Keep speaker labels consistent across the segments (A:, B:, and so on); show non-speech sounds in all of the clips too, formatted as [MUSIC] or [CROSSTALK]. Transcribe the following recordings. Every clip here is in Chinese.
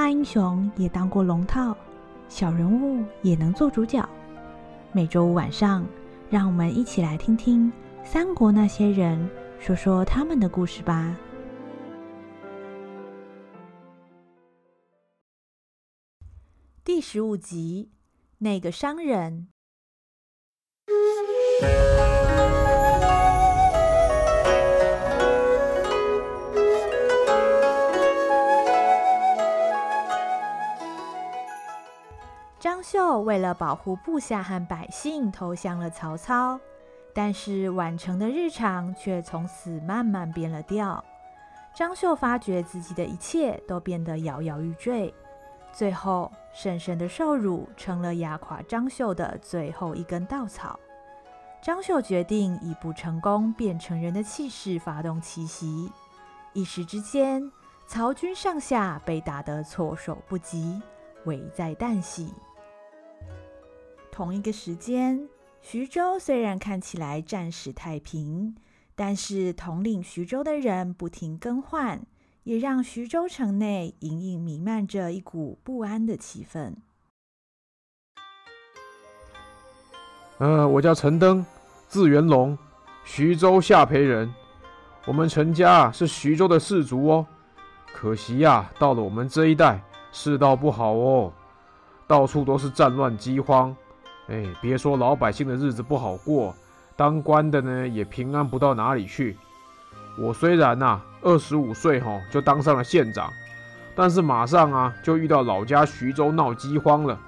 A: 大英雄也当过龙套，小人物也能做主角。每周五晚上，让我们一起来听听三国那些人说说他们的故事吧。第十五集，那个商人。张绣为了保护部下和百姓，投降了曹操，但是宛城的日常却从此慢慢变了调。张绣发觉自己的一切都变得摇摇欲坠。最后，婶婶的受辱成了压垮张绣的最后一根稻草。张绣决定以不成功便成仁的气势发动奇袭，一时之间，曹军上下被打得措手不及，危在旦夕。同一个时间，徐州虽然看起来暂时太平，但是统领徐州的人不停更换。也让徐州城内隐隐弥漫着一股不安的气氛。
B: 呃，我叫陈登，字元龙，徐州下邳人。我们陈家是徐州的士族哦。可惜呀，到了我们这一代，世道不好哦，到处都是战乱饥荒。哎，别说老百姓的日子不好过，当官的呢也平安不到哪里去。我虽然呐、二十五岁哈就当上了县长，但是马上啊就遇到老家徐州闹饥荒了，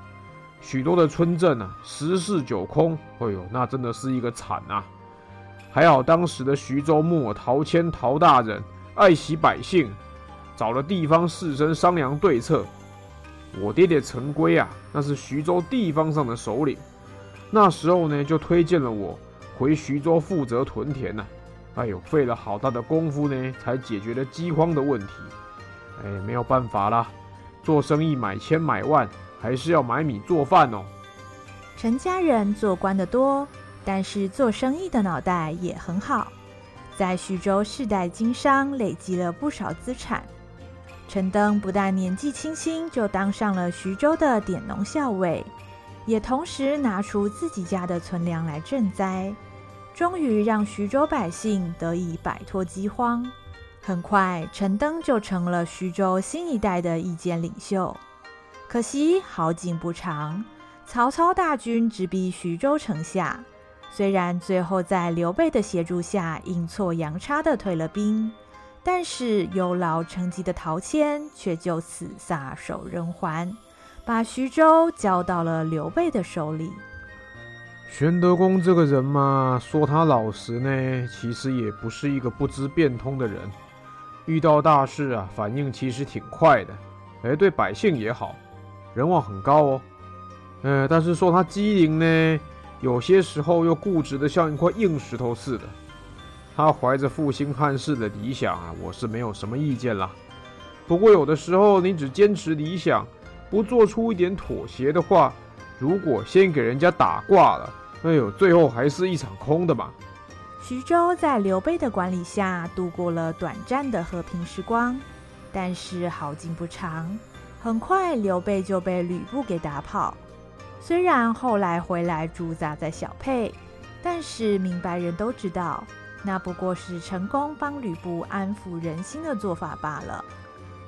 B: 许多的村镇啊十室九空，哎呦，那真的是一个惨啊！还好当时的徐州牧陶谦陶大人爱惜百姓，找了地方士绅商量对策。我爹爹陈规啊，那是徐州地方上的首领，那时候呢就推荐了我回徐州负责屯田呢、哎呦，费了好大的功夫呢，才解决了饥荒的问题。哎，没有办法啦，做生意买千买万，还是要买米做饭哦。
A: 陈家人做官的多，但是做生意的脑袋也很好，在徐州世代经商，累积了不少资产。陈登不但年纪轻轻就当上了徐州的典农校尉，也同时拿出自己家的存粮来赈灾。终于让徐州百姓得以摆脱饥荒。很快，陈登就成了徐州新一代的意见领袖。可惜好景不长，曹操大军直逼徐州城下。虽然最后在刘备的协助下阴错阳差的退了兵，但是有劳成疾的陶谦却就此撒手人寰，把徐州交到了刘备的手里。
B: 玄德公这个人嘛，说他老实呢，其实也不是一个不知变通的人。遇到大事啊，反应其实挺快的。哎，对百姓也好，人望很高哦。呃，但是说他机灵呢，有些时候又固执的像一块硬石头似的。他怀着复兴汉室的理想啊，我是没有什么意见啦。不过有的时候你只坚持理想，不做出一点妥协的话，如果先给人家打挂了。哎呦，最后还是一场空的嘛。
A: 徐州在刘备的管理下度过了短暂的和平时光，但是好景不长，很快刘备就被吕布给打跑。虽然后来回来驻扎在小沛，但是明白人都知道，那不过是成功帮吕布安抚人心的做法罢了。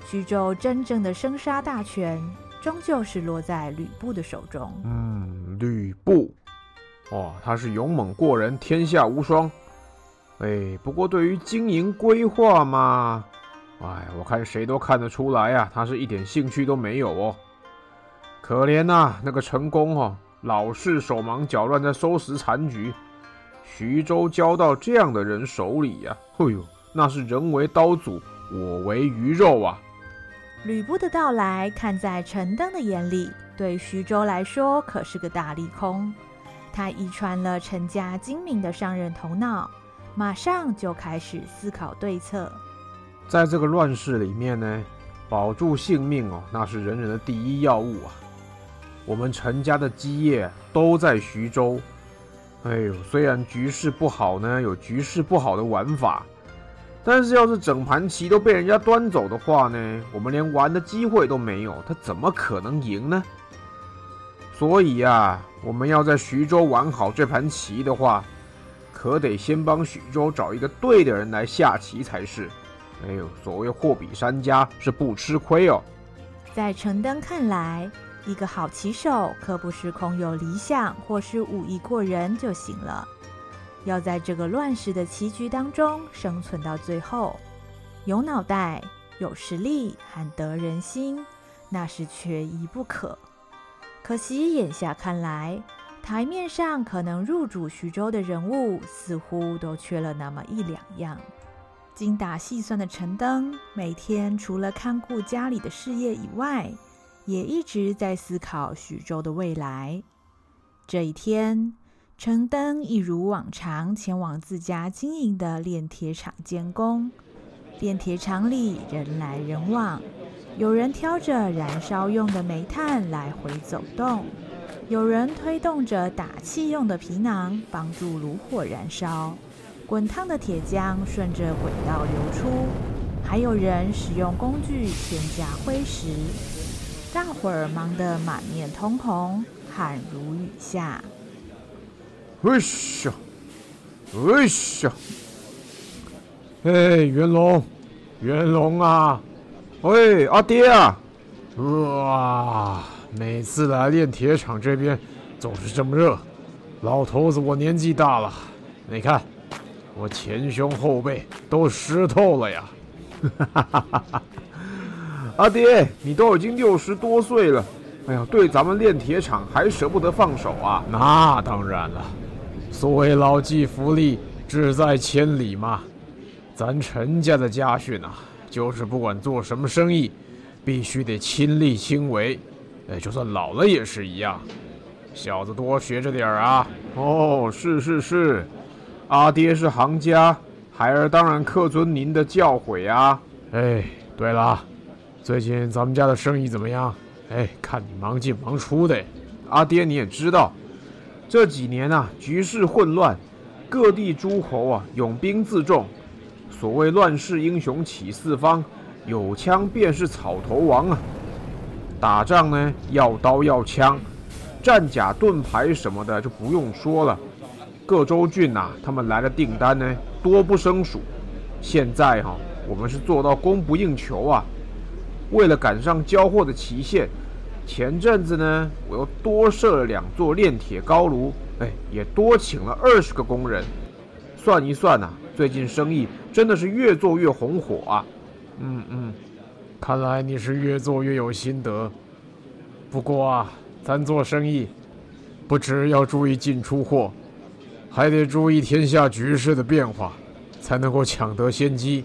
A: 徐州真正的生杀大权，终究是落在吕布的手中。
B: 嗯，吕布。哦，他是勇猛过人，天下无双。哎，不过对于经营规划嘛，哎，我看谁都看得出来呀，他是一点兴趣都没有哦。可怜呐，那个陈宫哦，老是手忙脚乱在收拾残局。徐州交到这样的人手里呀，哎呦，那是人为刀俎，我为鱼肉啊。
A: 吕布的到来，看在陈登的眼里，对徐州来说可是个大利空。他遗传了陈家精明的商人头脑，马上就开始思考对策。
B: 在这个乱世里面呢，保住性命哦，那是人人的第一要务啊。我们陈家的基业都在徐州。哎呦，虽然局势不好呢，有局势不好的玩法，但是要是整盘棋都被人家端走的话呢，我们连玩的机会都没有，他怎么可能赢呢？所以呀，我们要在徐州玩好这盘棋的话，可得先帮徐州找一个对的人来下棋才是。哎呦，所谓货比三家是不吃亏哦。
A: 在陈登看来，一个好棋手可不是空有理想或是武艺过人就行了。要在这个乱世的棋局当中生存到最后，有脑袋、有实力和得人心，那是缺一不可。可惜眼下看来，台面上可能入主徐州的人物，似乎都缺了那么一两样。精打细算的陈登，每天除了看顾家里的事业以外，也一直在思考徐州的未来。这一天。陈登一如往常前往自家经营的炼铁厂监工。炼铁厂里人来人往，有人挑着燃烧用的煤炭来回走动，有人推动着打气用的皮囊帮助炉火燃烧，滚烫的铁浆顺着轨道流出，还有人使用工具添加灰石，大伙儿忙得满面通红，汗如雨下。
B: 哎呀，哎呀，哎，元龙，元龙啊，喂，阿爹啊，哇，每次来炼铁厂这边总是这么热。老头子，我年纪大了，你看我前胸后背都湿透了呀。哈哈哈哈哈！阿爹，你都已经六十多岁了，哎呀，对咱们炼铁厂还舍不得放手啊？那当然了。所谓老骥伏枥，志在千里嘛。咱陈家的家训啊，就是不管做什么生意，必须得亲力亲为。哎，就算老了也是一样。小子多学着点儿啊。哦，是是是，阿爹是行家，孩儿当然恪遵您的教诲啊。哎，对了，最近咱们家的生意怎么样？哎，看你忙进忙出的。阿爹你也知道。这几年啊，局势混乱，各地诸侯啊拥兵自重。所谓乱世英雄起四方，有枪便是草头王啊。打仗呢，要刀要枪，战甲盾牌什么的就不用说了。各州郡呐、他们来的订单呢，多不胜数。现在哈、我们是做到供不应求啊。为了赶上交货的期限。前阵子呢，我又多设了两座炼铁高炉，哎，也多请了二十个工人。算一算呐、最近生意真的是越做越红火啊。嗯嗯，看来你是越做越有心得。不过啊，咱做生意，不只要注意进出货，还得注意天下局势的变化，才能够抢得先机。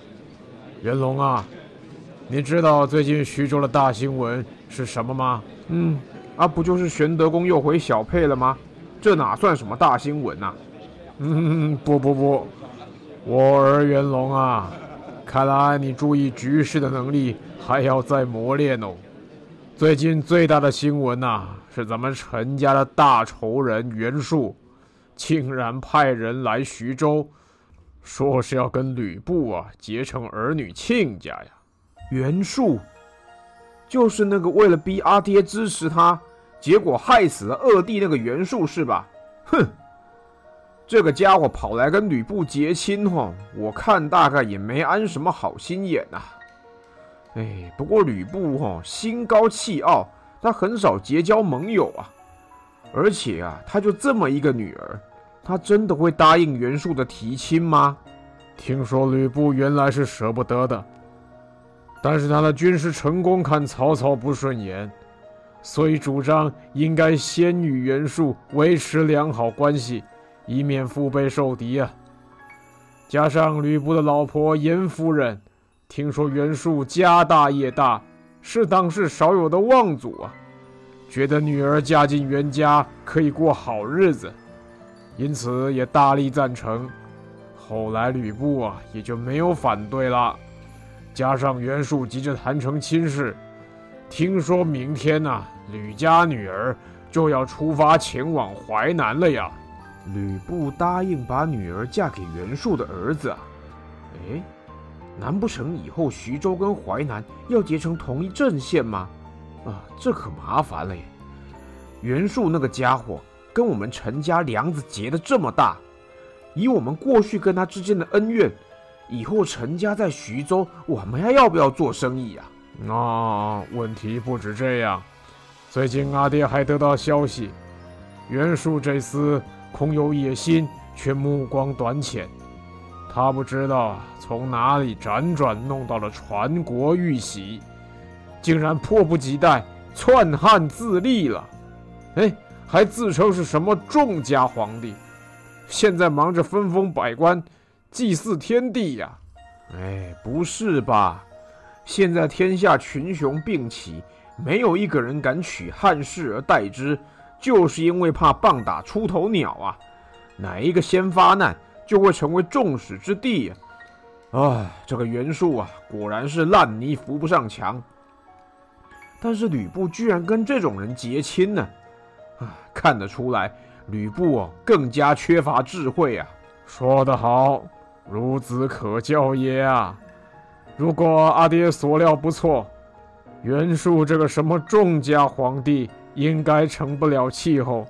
B: 元龙啊，你知道最近徐州的大新闻是什么吗？嗯，啊，不就是玄德公又回小沛了吗？这哪算什么大新闻呐、啊？嗯，不不不，我儿元龙啊，看来你注意局势的能力还要再磨练哦。最近最大的新闻呐、啊，是咱们陈家的大仇人袁术，竟然派人来徐州，说是要跟吕布啊结成儿女亲家呀。袁术。就是那个为了逼阿爹支持他，结果害死了二弟那个袁术是吧？哼，这个家伙跑来跟吕布结亲哈，我看大概也没安什么好心眼呐、啊。哎，不过吕布哈心高气傲，他很少结交盟友啊。而且啊，他就这么一个女儿，他真的会答应袁术的提亲吗？听说吕布原来是舍不得的。但是他的军事成功看曹操不顺眼，所以主张应该先与袁术维持良好关系，以免腹背受敌啊。加上吕布的老婆严夫人，听说袁术家大业大，是当世少有的望族啊，觉得女儿嫁进袁家可以过好日子，因此也大力赞成。后来吕布啊也就没有反对了。加上袁术急着谈成亲事，听说明天呐、吕家女儿就要出发前往淮南了呀。吕布答应把女儿嫁给袁术的儿子啊？哎，难不成以后徐州跟淮南要结成同一阵线吗？啊，这可麻烦了耶！袁术那个家伙跟我们陈家梁子结得这么大，以我们过去跟他之间的恩怨，以后陈家在徐州，我们还要不要做生意啊？
C: 那、啊、问题不止这样，最近阿爹还得到消息，袁术这厮空有野心，却目光短浅。他不知道从哪里辗转弄到了传国玉玺，竟然迫不及待篡汉自立了。哎，还自称是什么众家皇帝，现在忙着分封百官，祭祀天地呀！
B: 哎，不是吧？现在天下群雄并起，没有一个人敢取汉室而代之，就是因为怕棒打出头鸟啊！哪一个先发难，就会成为众矢之的呀！哎，这个袁术啊，果然是烂泥扶不上墙。但是吕布居然跟这种人结亲呢？啊，看得出来，吕布啊更加缺乏智慧啊！
C: 说得好，孺子可教也啊！如果阿爹所料不错，袁术这个什么众家皇帝应该成不了气候，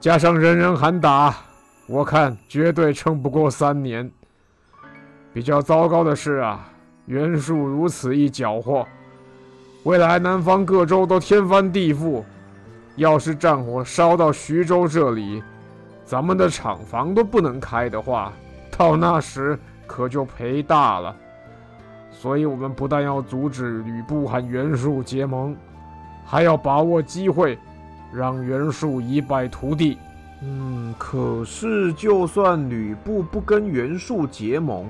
C: 加上人人喊打。我看绝对撑不过三年。比较糟糕的是啊，袁术如此一搅和，未来南方各州都天翻地覆。要是战火烧到徐州这里，咱们的厂房都不能开的话，到那时可就赔大了。所以，我们不但要阻止吕布和袁术结盟，还要把握机会，让袁术一败涂地。
B: 嗯，可是就算吕布不跟袁术结盟，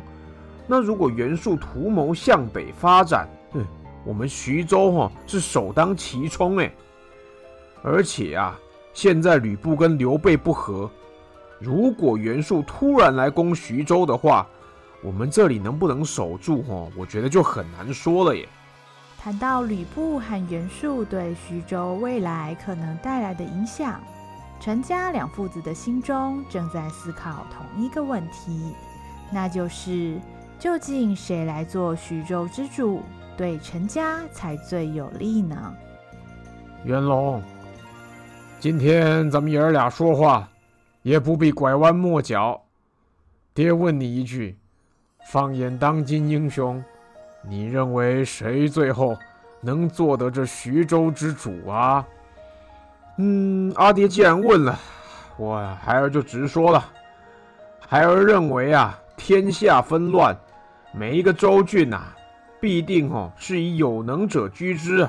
B: 那如果袁术图谋向北发展，嗯，我们徐州哈、哦、是首当其冲哎。而且啊，现在吕布跟刘备不和，如果袁术突然来攻徐州的话，我们这里能不能守住哈？我觉得就很难说了耶。
A: 谈到吕布和袁术对徐州未来可能带来的影响。陈家两父子的心中正在思考同一个问题，那就是究竟谁来做徐州之主，对陈家才最有利呢？
C: 袁龙，今天咱们爷儿俩说话，也不必拐弯抹角。爹问你一句：放眼当今英雄，你认为谁最后能做得这徐州之主啊？
B: 嗯，阿爹既然问了，我孩儿就直说了。孩儿认为啊，天下纷乱，每一个州郡呐、必定哦是以有能者居之。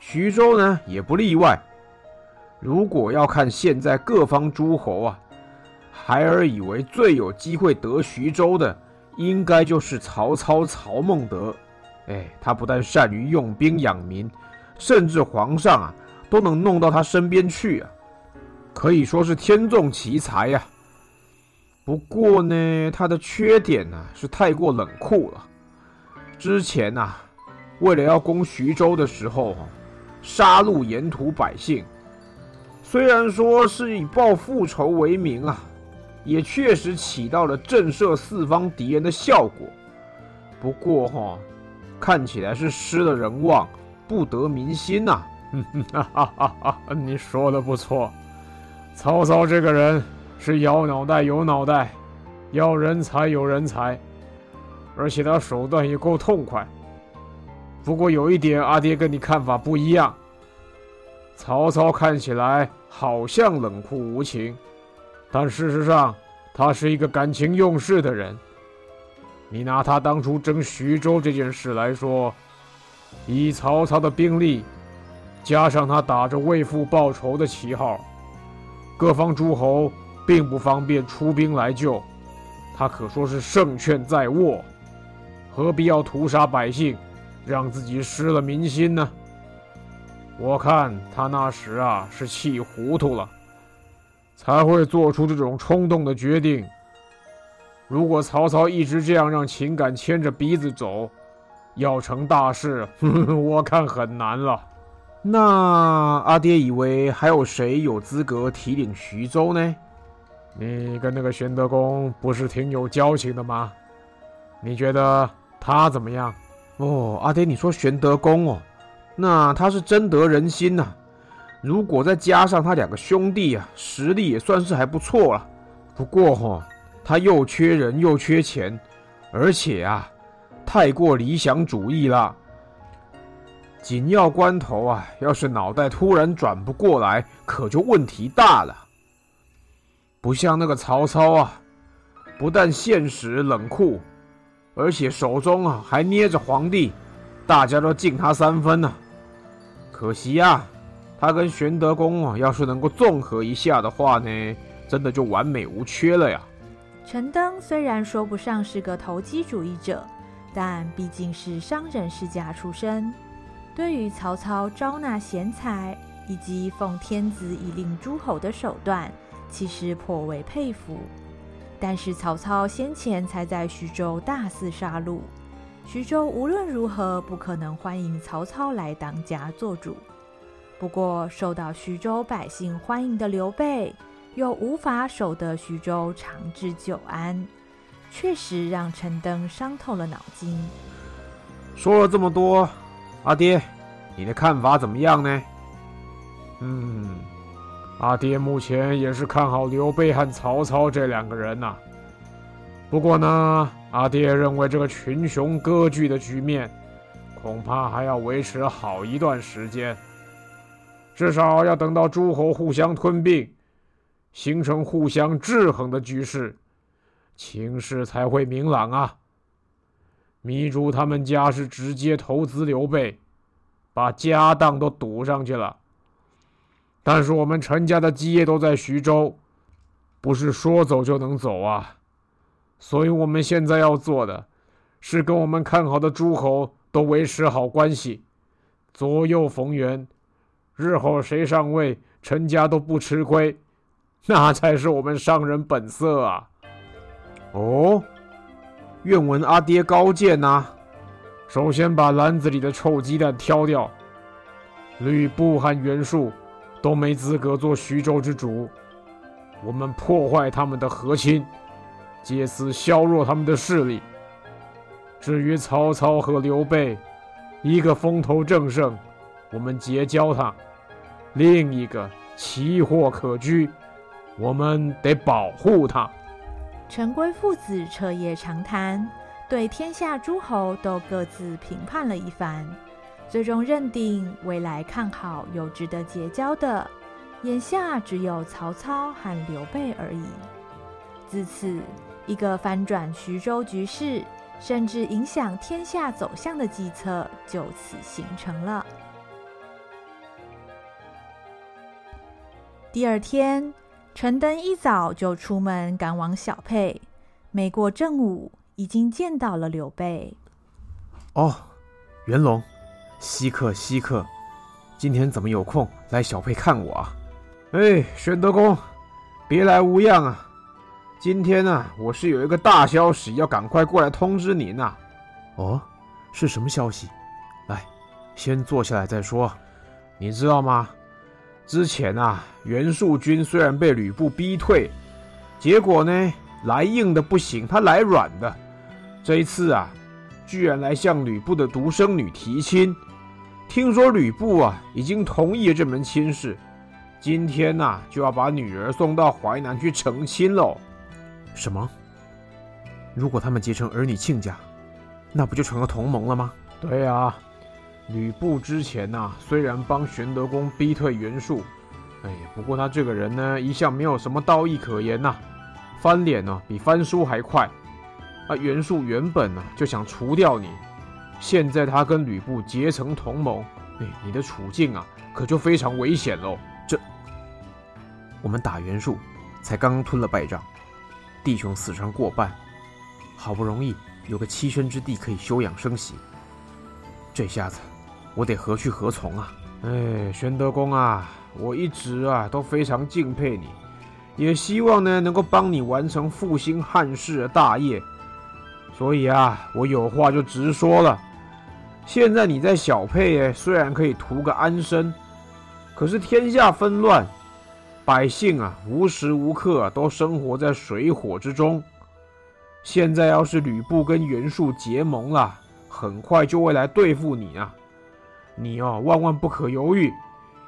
B: 徐州呢也不例外。如果要看现在各方诸侯啊，孩儿以为最有机会得徐州的，应该就是曹操曹孟德。哎，他不但善于用兵养民，甚至皇上啊。都能弄到他身边去啊，可以说是天纵奇才呀。不过呢，他的缺点呢是太过冷酷了。之前呐，为了要攻徐州的时候，杀戮沿途百姓，虽然说是以报复仇为名啊，也确实起到了震慑四方敌人的效果。不过哈，看起来是失了人望，不得民心呐。
C: 哈哈哈哈你说的不错，曹操这个人是要脑袋有脑袋，要人才有人才，而且他手段也够痛快。不过有一点，阿爹跟你看法不一样。曹操看起来好像冷酷无情，但事实上他是一个感情用事的人。你拿他当初争徐州这件事来说，以曹操的兵力。加上他打着为父报仇的旗号，各方诸侯并不方便出兵来救，他可说是胜券在握，何必要屠杀百姓，让自己失了民心呢？我看他那时啊是气糊涂了，才会做出这种冲动的决定。如果曹操一直这样让情感牵着鼻子走，要成大事，呵呵，我看很难了。
B: 那阿爹以为还有谁有资格提领徐州呢？
C: 你跟那个玄德公不是挺有交情的吗？你觉得他怎么样？
B: 哦，阿爹，你说玄德公哦，那他是真得人心呐、如果再加上他两个兄弟啊，实力也算是还不错了。不过哈、哦，他又缺人又缺钱，而且啊，太过理想主义了。紧要关头啊，要是脑袋突然转不过来，可就问题大了。不像那个曹操啊，不但现实冷酷，而且手中啊还捏着皇帝，大家都敬他三分呢、可惜呀，他跟玄德公啊，要是能够综合一下的话呢，真的就完美无缺了呀。
A: 陈登虽然说不上是个投机主义者，但毕竟是商人世家出身。对于曹操招纳贤才以及奉天子以令诸侯的手段，其实颇为佩服。但是曹操先前才在徐州大肆杀戮，徐州无论如何不可能欢迎曹操来当家做主。不过受到徐州百姓欢迎的刘备，又无法守得徐州长治久安，确实让陈登伤透了脑筋。
B: 说了这么多。阿爹，你的看法怎么样呢？
C: 嗯，阿爹目前也是看好刘备和曹操这两个人呐、不过呢，阿爹认为这个群雄割据的局面，恐怕还要维持好一段时间，至少要等到诸侯互相吞并，形成互相制衡的局势，情势才会明朗啊。糜竺他们家是直接投资刘备，把家当都赌上去了。但是我们陈家的基业都在徐州，不是说走就能走啊。所以我们现在要做的，是跟我们看好的诸侯都维持好关系，左右逢源，日后谁上位，陈家都不吃亏，[LAUGHS] 那才是我们商人本色啊。
B: 哦。愿闻阿爹高见呐、啊！
C: 首先把篮子里的臭鸡蛋挑掉，吕布和袁术都没资格做徐州之主。我们破坏他们的和亲，借此削弱他们的势力。至于曹操和刘备，一个风头正盛，我们结交他；另一个奇货可居，我们得保护他。
A: 陈规父子彻夜长谈，对天下诸侯都各自评判了一番，最终认定未来看好有值得结交的，眼下只有曹操和刘备而已。自此，一个翻转徐州局势，甚至影响天下走向的计策就此形成了。第二天。陈登一早就出门赶往小沛，没过正午，已经见到了刘备。
B: 哦，元龙，稀客稀客，今天怎么有空来小沛看我啊？
C: 哎，玄德公，别来无恙啊！今天呢、我是有一个大消息要赶快过来通知您呐。
B: 哦，是什么消息？来，先坐下来再说。你知道吗？之前啊，袁术军虽然被吕布逼退，结果呢，来硬的不行，他来软的。这一次啊，居然来向吕布的独生女提亲。听说吕布啊，已经同意了这门亲事，今天呐、就要把女儿送到淮南去成亲喽。什么？如果他们结成儿女亲家，那不就成了同盟了
C: 吗？对、啊。吕布之前呐、啊，虽然帮玄德公逼退袁术，哎，不过他这个人呢，一向没有什么道义可言呐、啊，翻脸呢、啊、比翻书还快。啊，袁术原本呢、啊、就想除掉你，现在他跟吕布结成同盟，哎，你的处境啊可就非常危险喽。
B: 这，我们打袁术才刚刚吞了败仗，弟兄死伤过半，好不容易有个栖身之地可以休养生息，这下子。我得何去何从啊？
C: 哎，玄德公啊，我一直啊都非常敬佩你，也希望呢能够帮你完成复兴汉室的大业。所以啊，我有话就直说了。现在你在小沛，虽然可以图个安身，可是天下纷乱，百姓啊无时无刻都生活在水火之中。
B: 现在要是吕布跟袁术结盟了，很快就会来对付你啊！你哦，万万不可犹豫，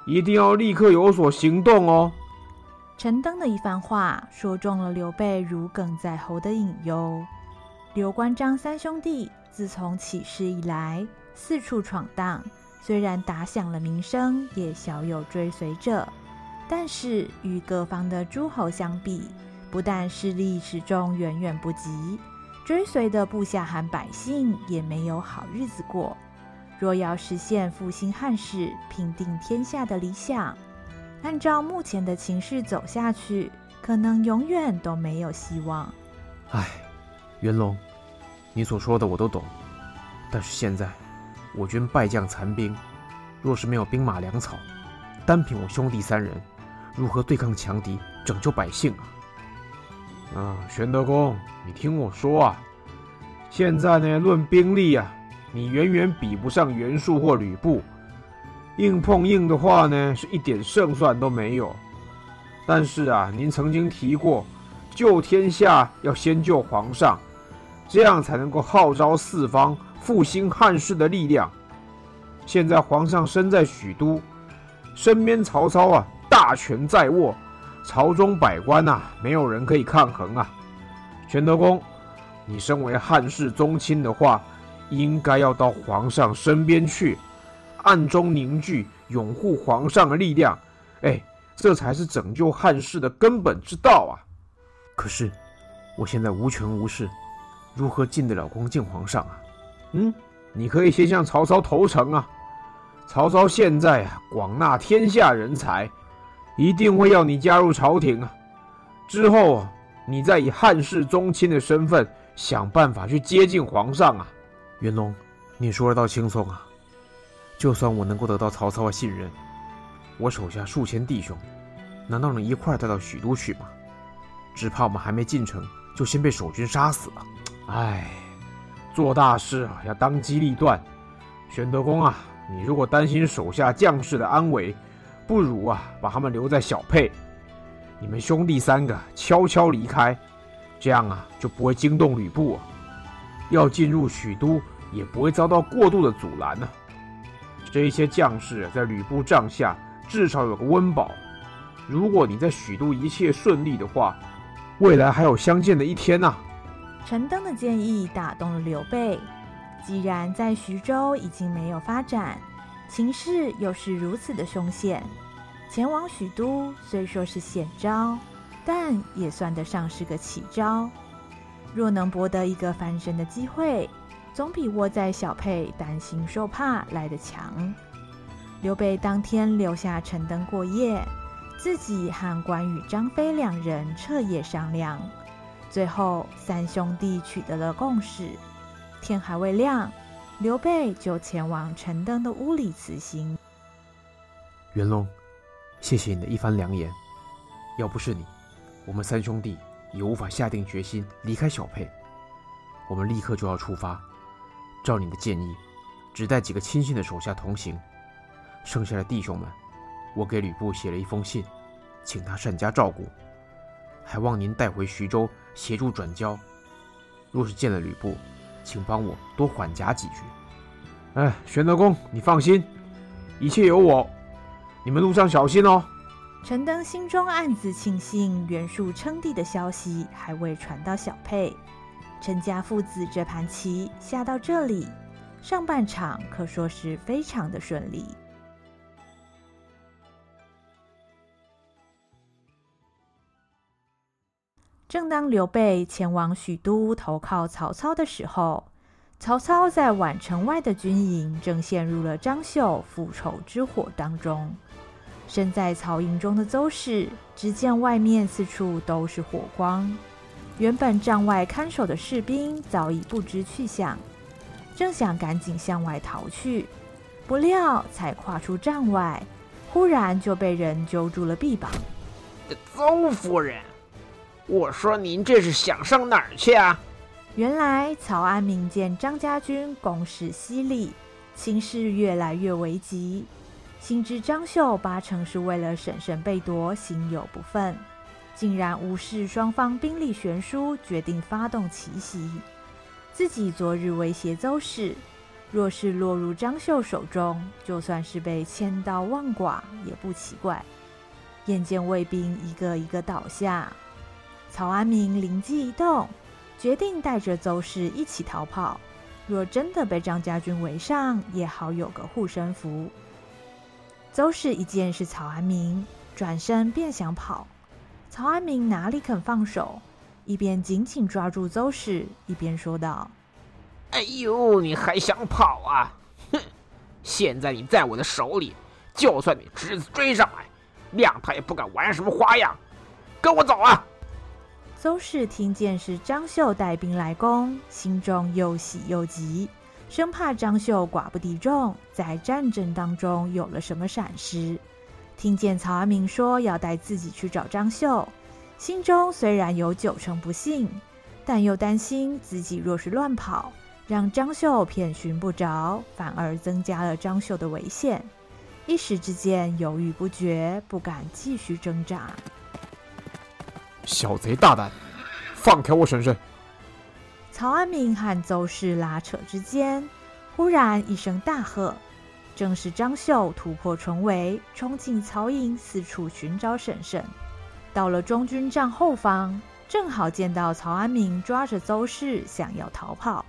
B: 一定要立刻有所行动哦！
A: 陈登的一番话说中了刘备如鲠在喉的隐忧。刘关张三兄弟自从起事以来，四处闯荡，虽然打响了名声，也小有追随者，但是与各方的诸侯相比，不但势力始终远远不及，追随的部下和百姓也没有好日子过。若要实现复兴汉室、平定天下的理想，按照目前的情势走下去，可能永远都没有希望。
B: 唉，元龙，你所说的我都懂，但是现在我军败将残兵，若是没有兵马粮草，单凭我兄弟三人，如何对抗强敌、拯救百姓啊？啊，玄德公，你听我说啊，现在呢，论兵力啊，你远远比不上袁术或吕布。硬碰硬的话呢，是一点胜算都没有。但是啊，您曾经提过，救天下要先救皇上，这样才能够号召四方复兴汉室的力量。现在皇上身在许都，身边曹操啊，大权在握，朝中百官呐、啊，没有人可以抗衡啊。玄德公，你身为汉室宗亲的话，应该要到皇上身边去。暗中凝聚拥护皇上的力量，哎，这才是拯救汉室的根本之道啊！可是，我现在无权无势，如何进得了宫见皇上啊？嗯，你可以先向曹操投诚啊！曹操现在啊，广纳天下人才，一定会要你加入朝廷啊！之后啊，你再以汉室宗亲的身份，想办法去接近皇上啊！云龙，你说的倒轻松啊！就算我能够得到曹操的信任，我手下数千弟兄，难道能一块带到许都去吗？只怕我们还没进城，就先被守军杀死了。唉，做大事啊，要当机立断。玄德公啊，你如果担心手下将士的安危，不如啊，把他们留在小沛。你们兄弟三个悄悄离开，这样啊，就不会惊动吕布。要进入许都，也不会遭到过度的阻拦呢、啊。这些将士在吕布帐下至少有个温饱。如果你在许都一切顺利的话，未来还有相见的一天呐、
A: 陈登的建议打动了刘备。既然在徐州已经没有发展，情势又是如此的凶险，前往许都虽说是险招，但也算得上是个奇招。若能博得一个翻身的机会，总比窝在小沛担惊受怕来得强。刘备当天留下陈登过夜，自己和关羽、张飞两人彻夜商量，最后三兄弟取得了共识。天还未亮，刘备就前往陈登的屋里辞行。
B: 袁龙，谢谢你的一番良言。要不是你，我们三兄弟也无法下定决心离开小沛。我们立刻就要出发。照你的建议，只带几个亲信的手下同行，剩下的弟兄们，我给吕布写了一封信，请他善加照顾，还望您带回徐州协助转交。若是见了吕布，请帮我多缓颊几句。哎，玄德公，你放心，一切有我。你们路上小心哦。
A: 陈登心中暗自庆幸，袁术称帝的消息还未传到小沛。陈家父子这盘棋下到这里，上半场可说是非常的顺利。正当刘备前往许都投靠曹操的时候，曹操在宛城外的军营正陷入了张绣复仇之火当中。身在曹营中的邹氏，只见外面四处都是火光。原本帐外看守的士兵早已不知去向，正想赶紧向外逃去，不料才跨出帐外，忽然就被人揪住了臂膀。
D: 邹夫人，我说您这是想上哪儿去啊？
A: 原来曹安民见张家军攻势犀利，情势越来越危急，心知张绣八成是为了婶婶被夺，心有不忿。竟然无视双方兵力悬殊，决定发动奇袭。自己昨日威胁邹氏，若是落入张绣手中，就算是被千刀万剐也不奇怪。眼见卫兵一个一个倒下，曹安民灵机一动，决定带着邹氏一起逃跑。若真的被张家军围上，也好有个护身符。邹氏一见是曹安民，转身便想跑。曹安民哪里肯放手，一边紧紧抓住邹氏，一边说道：“
D: 哎呦，你还想跑啊？哼！现在你在我的手里，就算你侄子追上来，谅他也不敢玩什么花样。跟我走啊！”
A: 邹氏听见是张绣带兵来攻，心中又喜又急，生怕张绣寡不敌众，在战争当中有了什么闪失。听见曹安民说要带自己去找张绣，心中虽然有九成不信，但又担心自己若是乱跑，让张绣遍寻不着，反而增加了张绣的危险。一时之间犹豫不决，不敢继续挣扎。
C: 小贼大胆，放开我婶婶！
A: 曹安民和邹氏拉扯之间，忽然一声大喝。正是张绣突破重围，冲进曹营，四处寻找婶婶。到了中军帐后方，正好见到曹安民抓着邹氏，想要逃跑。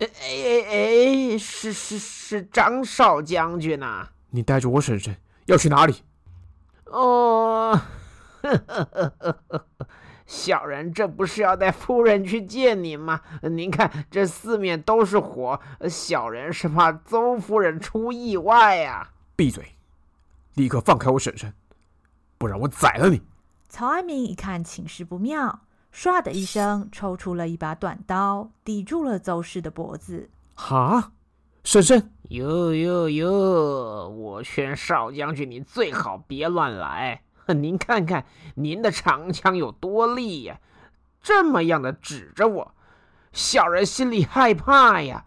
D: 哎哎哎，是是是，张少将军呐、啊！
C: 你带着我婶婶要去哪里？
D: 哦。[LAUGHS] 小人这不是要带夫人去见您吗？您看这四面都是火，小人是怕邹夫人出意外呀、啊！
C: 闭嘴！立刻放开我婶婶，不然我宰了你！
A: 曹安民一看情势不妙，唰的一声抽出了一把短刀，抵住了邹氏的脖子。
C: 哈，婶婶！
D: 哟哟哟！我劝少将军，你最好别乱来。您看看，您的长枪有多利呀？这么样的指着我，小人心里害怕呀。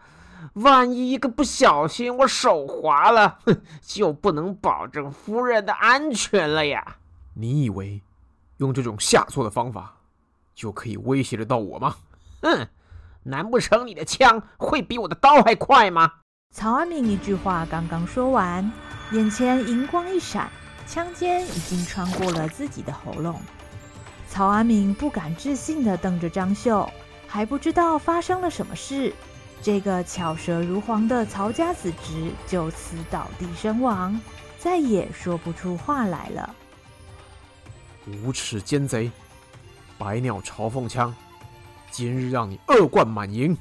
D: 万一一个不小心，我手滑了，哼，就不能保证夫人的安全了呀。
C: 你以为用这种下作的方法就可以威胁得到我吗？
D: 哼，难不成你的枪会比我的刀还快吗？
A: 曹安民一句话刚刚说完，眼前银光一闪。枪尖已经穿过了自己的喉咙，曹安民不敢置信地瞪着张秀，还不知道发生了什么事。这个巧舌如簧的曹家子侄就此倒地身亡，再也说不出话来了。
C: 无耻奸贼，百鸟朝凤枪，今日让你恶贯满盈！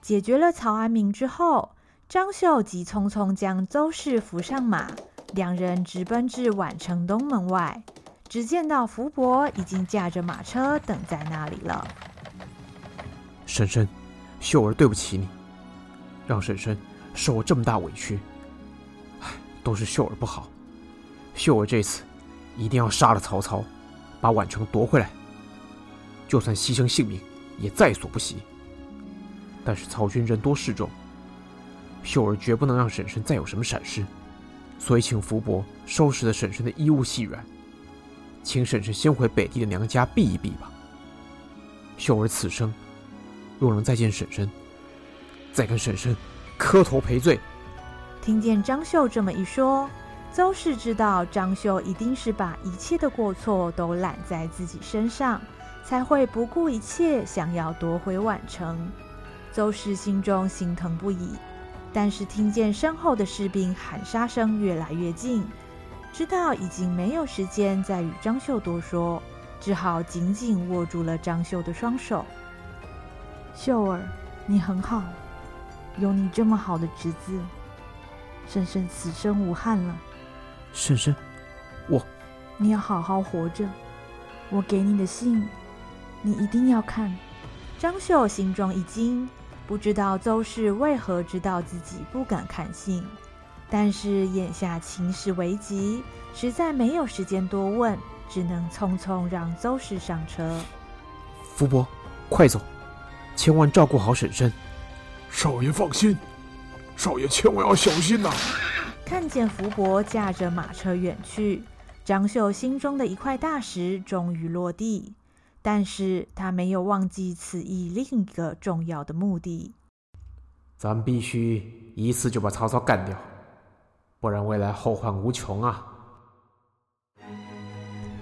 A: 解决了曹安民之后，张秀急匆匆将邹氏扶上马。两人直奔至宛城东门外，只见到福伯已经驾着马车等在那里了。
C: 婶婶，秀儿对不起你，让婶婶受了这么大委屈。唉，都是秀儿不好，秀儿这次一定要杀了曹操，把宛城夺回来。就算牺牲性命，也在所不惜。但是曹军人多势众，秀儿绝不能让婶婶再有什么闪失。所以，请福伯收拾了婶婶的衣物细软，请婶婶先回北地的娘家避一避吧。秀儿此生若能再见婶婶，再跟婶婶磕头赔罪。
A: 听见张绣这么一说，邹氏知道张绣一定是把一切的过错都揽在自己身上，才会不顾一切想要夺回宛城。邹氏心中心疼不已。但是听见身后的士兵喊杀声越来越近，知道已经没有时间再与张秀多说，只好紧紧握住了张秀的双手。秀儿，你很好，有你这么好的侄子，婶婶此生无憾了。
C: 婶婶，我，
A: 你要好好活着。我给你的信，你一定要看。张秀心中一惊。不知道邹氏为何知道自己不敢看信，但是眼下情势危急，实在没有时间多问，只能匆匆让邹氏上车。
C: 福伯，快走，千万照顾好婶婶。
B: 少爷放心，少爷千万要小心呐、啊！
A: 看见福伯驾着马车远去，张秀心中的一块大石终于落地，但是他没有忘记此役另一个重要的目的。
C: 咱必须一次就把曹操干掉，不然未来后患无穷啊！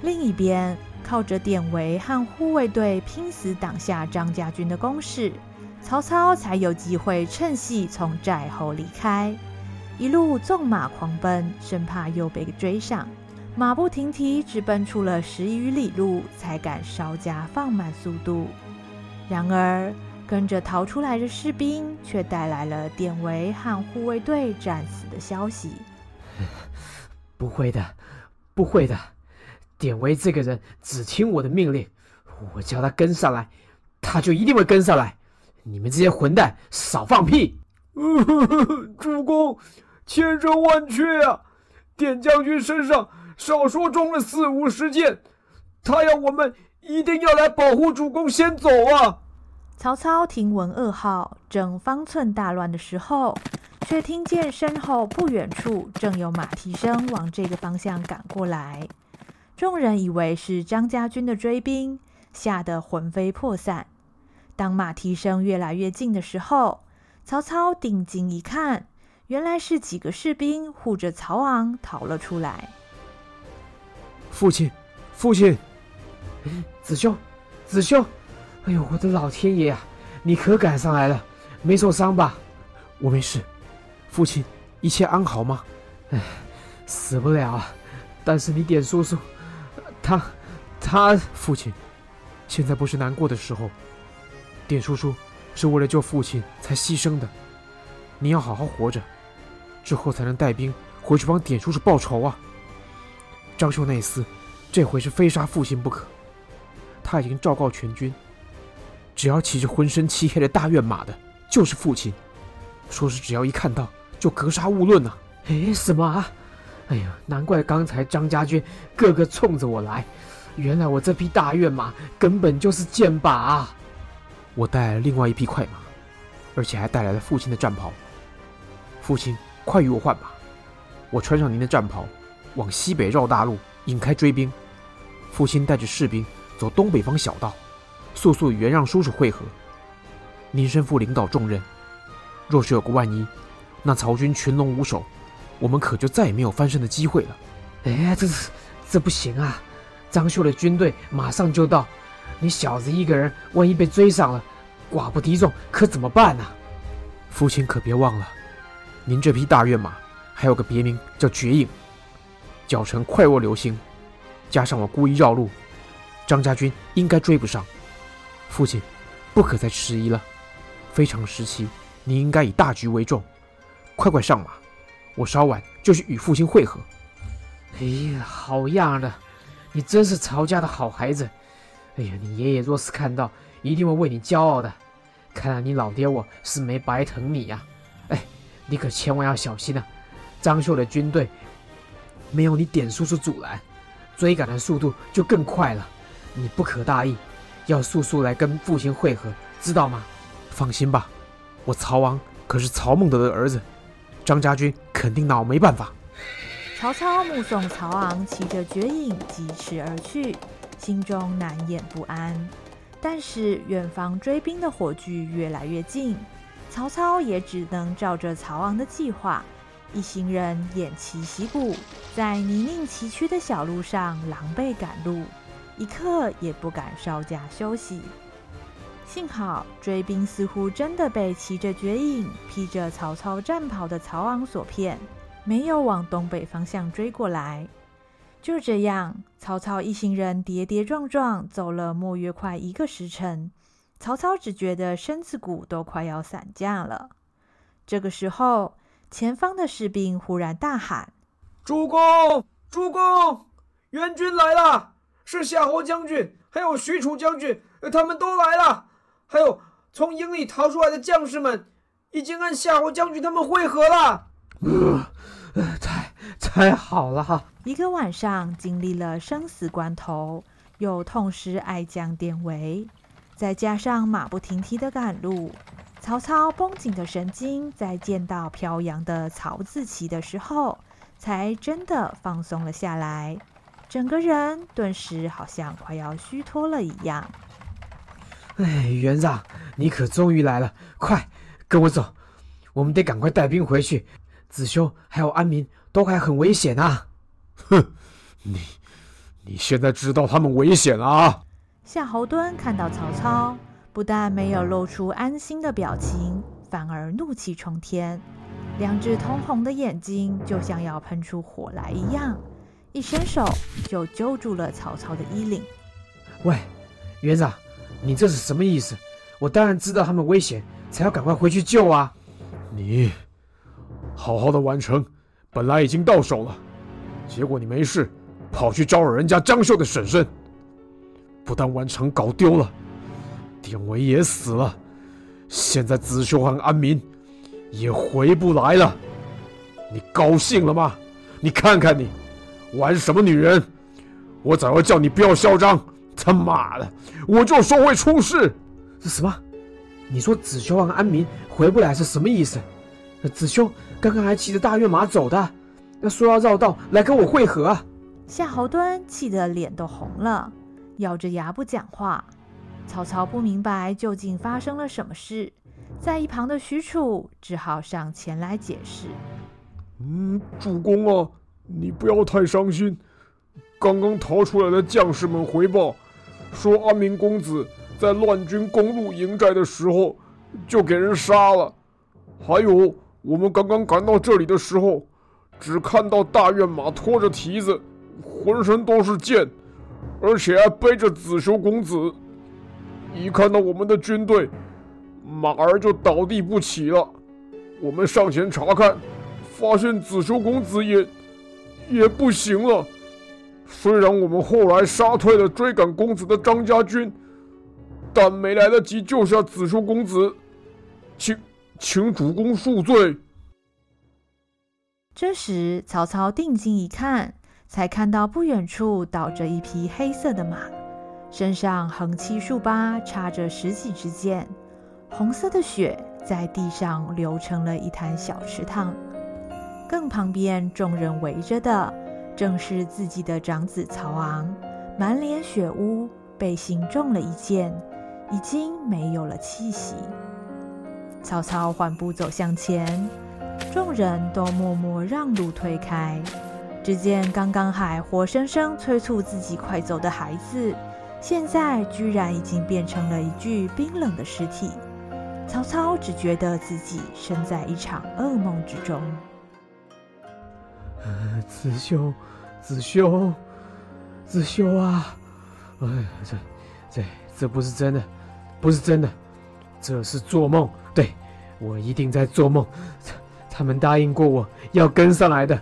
A: 另一边，靠着典韦和护卫队拼死挡下张家军的攻势，曹操才有机会趁隙从寨后离开，一路纵马狂奔，生怕又被追上。马不停蹄，直奔出了十余里路，才敢稍加放慢速度。然而，跟着逃出来的士兵却带来了典韦和护卫队战死的消息。[LAUGHS]
E: 不会的，不会的，典韦这个人只听我的命令，我叫他跟上来，他就一定会跟上来。你们这些混蛋，少放屁！
B: 主公，千真万确啊！典将军身上。少说中了四五十箭，他要我们一定要来保护主公先走啊！
A: 曹操听闻噩耗，正方寸大乱的时候，却听见身后不远处正有马蹄声往这个方向赶过来。众人以为是张家军的追兵，吓得魂飞魄散。当马蹄声越来越近的时候，曹操定睛一看，原来是几个士兵护着曹昂逃了出来。
E: 父亲，父亲，子修，子修，哎呦，我的老天爷啊！你可赶上来了，没受伤吧？
B: 我没事，父亲，一切安好吗？
E: 哎，死不了啊！但是你点叔叔，他，他，
B: 父亲，现在不是难过的时候。点叔叔是为了救父亲才牺牲的，你要好好活着，之后才能带兵回去帮点叔叔报仇啊！张绣那厮，这回是非杀父亲不可。他已经昭告全军，只要骑着浑身漆黑的大院马的，就是父亲。说是只要一看到，就格杀勿论呐、啊。
E: 哎，什么啊？哎呀，难怪刚才张家军个个冲着我来，原来我这匹大院马根本就是箭靶啊！
B: 我带来了另外一匹快马，而且还带来了父亲的战袍。父亲，快与我换马，我穿上您的战袍。往西北绕大路，引开追兵。父亲带着士兵走东北方小道，速速与袁让叔叔会合。您身负领导重任，若是有个万一，那曹军群龙无首，我们可就再也没有翻身的机会了。
E: 哎，这是这不行啊！张绣的军队马上就到，你小子一个人，万一被追上了，寡不敌众，可怎么办呢、啊？
B: 父亲可别忘了，您这匹大院马还有个别名叫绝影。脚程快若流星，加上我故意绕路，张家军应该追不上。父亲，不可再迟疑了。非常时期，你应该以大局为重，快快上马，我稍晚就去与父亲会合。
E: 哎呀，好样的！你真是曹家的好孩子。哎呀，你爷爷若是看到，一定会为你骄傲的。看来你老爹我是没白疼你呀。哎，你可千万要小心啊！张绣的军队。没有你点叔叔阻拦，追赶的速度就更快了。你不可大意，要速速来跟父亲会合，知道吗？
B: 放心吧，我曹昂可是曹孟德的儿子，张家军肯定拿我没办法。
A: 曹操目送曹昂骑着绝影疾驰而去，心中难掩不安。但是远方追兵的火炬越来越近，曹操也只能照着曹昂的计划。一行人偃旗息鼓，在泥泞崎岖的小路上狼狈赶路，一刻也不敢稍加休息。幸好追兵似乎真的被骑着绝影、披着曹操战袍的曹昂所骗，没有往东北方向追过来。就这样，曹操一行人跌跌撞撞走了莫约快一个时辰，曹操只觉得身子骨都快要散架了。这个时候，前方的士兵忽然大喊：“
B: 主公，主公，援军来了！是夏侯将军，还有许褚将军，他们都来了。还有从营里逃出来的将士们，已经跟夏侯将军他们会合了。
E: 呃”太太好了！
A: 一个晚上经历了生死关头，又痛失爱将典韦，再加上马不停蹄的赶路。曹操绷紧的神经，在见到飘扬的曹字旗的时候，才真的放松了下来。整个人顿时好像快要虚脱了一样。
B: 哎，元长，你可终于来了！快跟我走，我们得赶快带兵回去。子修还有安民都还很危险啊！
C: 哼，你你现在知道他们危险了啊？
A: 夏侯惇看到曹操，不但没有露出安心的表情，反而怒气冲天，两只通红的眼睛就像要喷出火来一样，一伸手就揪住了曹操的衣领。
B: 喂，园长，你这是什么意思？我当然知道他们危险，才要赶快回去救啊！
C: 你好好的完成，本来已经到手了，结果你没事，跑去招惹人家张绣的婶婶。不但完成搞丢了，典韦也死了，现在子修和安民也回不来了，你高兴了吗？你看看你，玩什么女人？我早要叫你不要嚣张，他妈的，我就说会出事。
B: 是什么？你说子修和安民回不来是什么意思？子修刚刚还骑着大跃马走的，那说要绕道来跟我会合啊！
A: 夏侯惇气得脸都红了。咬着牙不讲话，曹操不明白究竟发生了什么事，在一旁的许褚只好上前来解释：“
C: 嗯，主公啊，你不要太伤心。刚刚逃出来的将士们回报说，安民公子在乱军攻入营寨的时候就给人杀了。还有，我们刚刚赶到这里的时候，只看到大院马拖着蹄子，浑身都是箭。”而且还背着子修公子，一看到我们的军队，马儿就倒地不起了。我们上前查看，发现子修公子也也不行了。虽然我们后来杀退了追赶公子的张家军，但没来得及救下子修公子，请请主公恕罪。
A: 这时，曹操定睛一看。才看到不远处倒着一匹黑色的马，身上横七竖八插着十几支箭，红色的血在地上流成了一滩小池塘。更旁边众人围着的，正是自己的长子曹昂，满脸血污，背心中了一箭，已经没有了气息。曹操缓步走向前，众人都默默让路推开。只见刚刚还活生生催促自己快走的孩子，现在居然已经变成了一具冰冷的尸体。曹操只觉得自己身在一场噩梦之中。
B: 子修，子修，子修啊！哎呀，这、这、这不是真的，不是真的，这是做梦。对，我一定在做梦。他他们答应过我要跟上来的，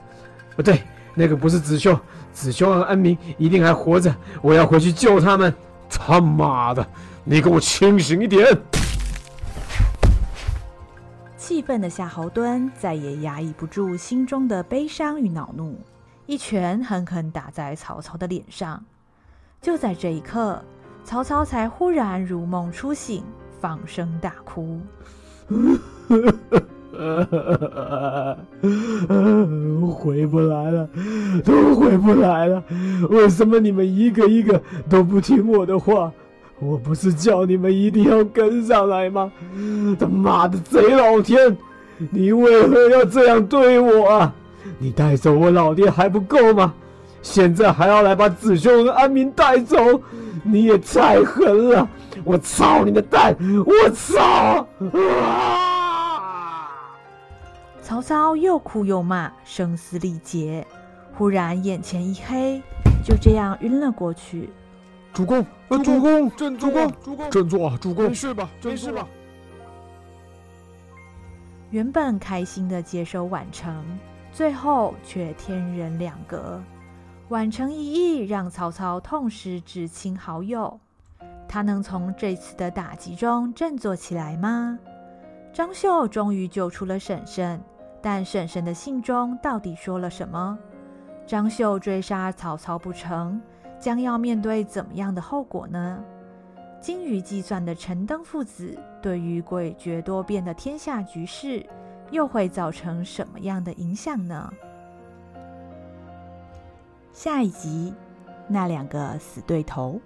B: 不对。那个不是子修，子修和安民一定还活着，我要回去救他们。他妈的，你给我清醒一点！
A: 气愤的夏侯惇再也压抑不住心中的悲伤与恼怒，一拳狠狠打在曹操的脸上。就在这一刻，曹操才忽然如梦初醒，放声大哭。[LAUGHS] [LAUGHS]
B: 回不来了，都回不来了！为什么你们一个一个都不听我的话？我不是叫你们一定要跟上来吗？他妈的贼老天，你为何要这样对我啊？你带走我老爹还不够吗？现在还要来把子修和安民带走，你也太狠了！我操你的蛋！我操！啊！
A: 曹操又哭又骂，声嘶力竭。忽然眼前一黑，就这样晕了过去。
C: 主公，呃，主公，振作，主公，振作啊，主公，没事吧？没事吧？
A: 原本开心的接收宛城，最后却天人两隔。宛城一役让曹操痛失至亲好友，他能从这次的打击中振作起来吗？张绣终于救出了婶婶。但婶婶的信中到底说了什么？张绣追杀曹操不成，将要面对怎么样的后果呢？精于计算的陈登父子对于诡谲多变的天下局势，又会造成什么样的影响呢？下一集，那两个死对头。